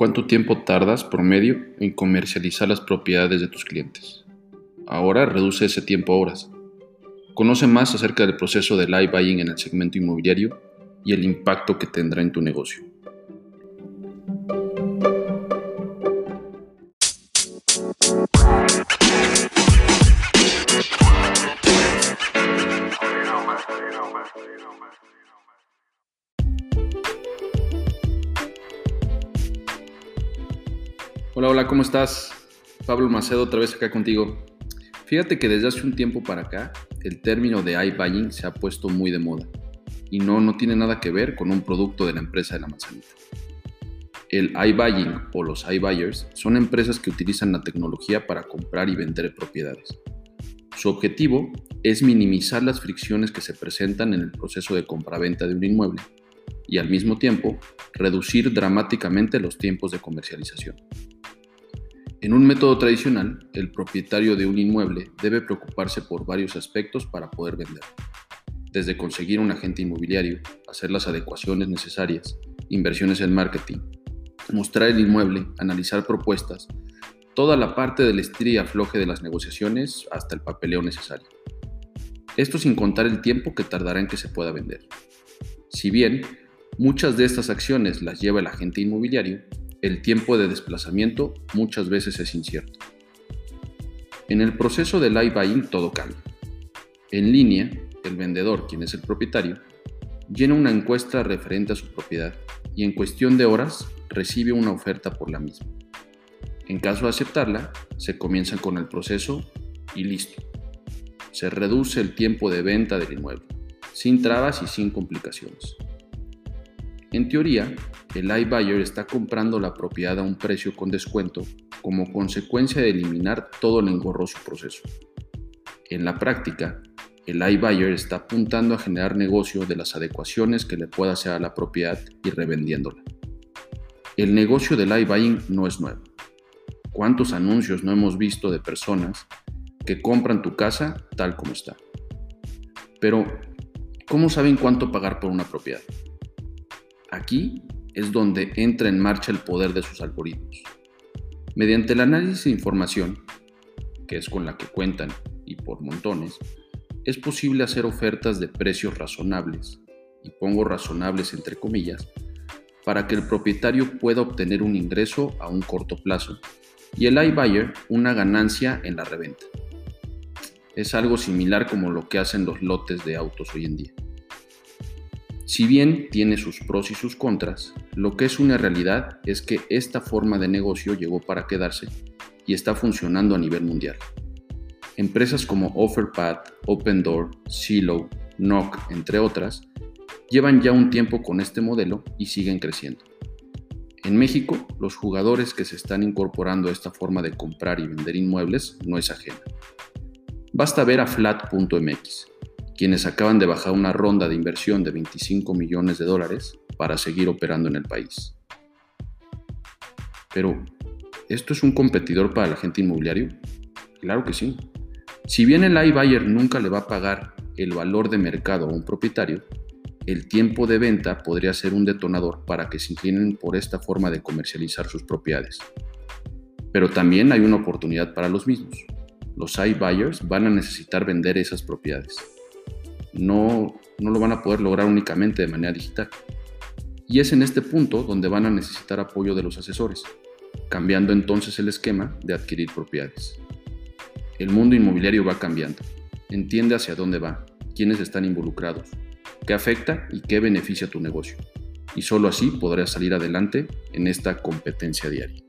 ¿Cuánto tiempo tardas promedio en comercializar las propiedades de tus clientes? Ahora reduce ese tiempo a horas. Conoce más acerca del proceso de live buying en el segmento inmobiliario y el impacto que tendrá en tu negocio. Hola, hola, ¿cómo estás? Pablo Macedo otra vez acá contigo. Fíjate que desde hace un tiempo para acá, el término de iBuying se ha puesto muy de moda. Y no, no tiene nada que ver con un producto de la empresa de la manzanita. El iBuying o los iBuyers son empresas que utilizan la tecnología para comprar y vender propiedades. Su objetivo es minimizar las fricciones que se presentan en el proceso de compraventa de un inmueble y al mismo tiempo reducir dramáticamente los tiempos de comercialización. En un método tradicional, el propietario de un inmueble debe preocuparse por varios aspectos para poder vender, desde conseguir un agente inmobiliario, hacer las adecuaciones necesarias, inversiones en marketing, mostrar el inmueble, analizar propuestas, toda la parte del estir y afloje de las negociaciones hasta el papeleo necesario. Esto sin contar el tiempo que tardará en que se pueda vender. Si bien muchas de estas acciones las lleva el agente inmobiliario, el tiempo de desplazamiento muchas veces es incierto. En el proceso de live buying todo cambia. En línea, el vendedor, quien es el propietario, llena una encuesta referente a su propiedad y en cuestión de horas recibe una oferta por la misma. En caso de aceptarla, se comienza con el proceso y listo. Se reduce el tiempo de venta del inmueble, sin trabas y sin complicaciones. En teoría, el iBuyer está comprando la propiedad a un precio con descuento como consecuencia de eliminar todo el engorroso proceso. En la práctica, el iBuyer está apuntando a generar negocio de las adecuaciones que le pueda hacer a la propiedad y revendiéndola. El negocio del iBuying no es nuevo. ¿Cuántos anuncios no hemos visto de personas que compran tu casa tal como está? Pero, ¿cómo saben cuánto pagar por una propiedad? Aquí es donde entra en marcha el poder de sus algoritmos. Mediante el análisis de información, que es con la que cuentan y por montones, es posible hacer ofertas de precios razonables, y pongo razonables entre comillas, para que el propietario pueda obtener un ingreso a un corto plazo y el iBuyer una ganancia en la reventa. Es algo similar como lo que hacen los lotes de autos hoy en día. Si bien tiene sus pros y sus contras, lo que es una realidad es que esta forma de negocio llegó para quedarse y está funcionando a nivel mundial. Empresas como OfferPad, OpenDoor, Silo, Knock, entre otras, llevan ya un tiempo con este modelo y siguen creciendo. En México, los jugadores que se están incorporando a esta forma de comprar y vender inmuebles no es ajena. Basta ver a flat.mx, quienes acaban de bajar una ronda de inversión de 25 millones de dólares para seguir operando en el país. Pero, ¿esto es un competidor para el agente inmobiliario? Claro que sí. Si bien el iBuyer nunca le va a pagar el valor de mercado a un propietario, el tiempo de venta podría ser un detonador para que se inclinen por esta forma de comercializar sus propiedades. Pero también hay una oportunidad para los mismos. Los iBuyers van a necesitar vender esas propiedades no, no lo van a poder lograr únicamente de manera digital. Y es en este punto donde van a necesitar apoyo de los asesores, cambiando entonces el esquema de adquirir propiedades. El mundo inmobiliario va cambiando. Entiende hacia dónde va, quiénes están involucrados, qué afecta y qué beneficia tu negocio. Y solo así podrás salir adelante en esta competencia diaria.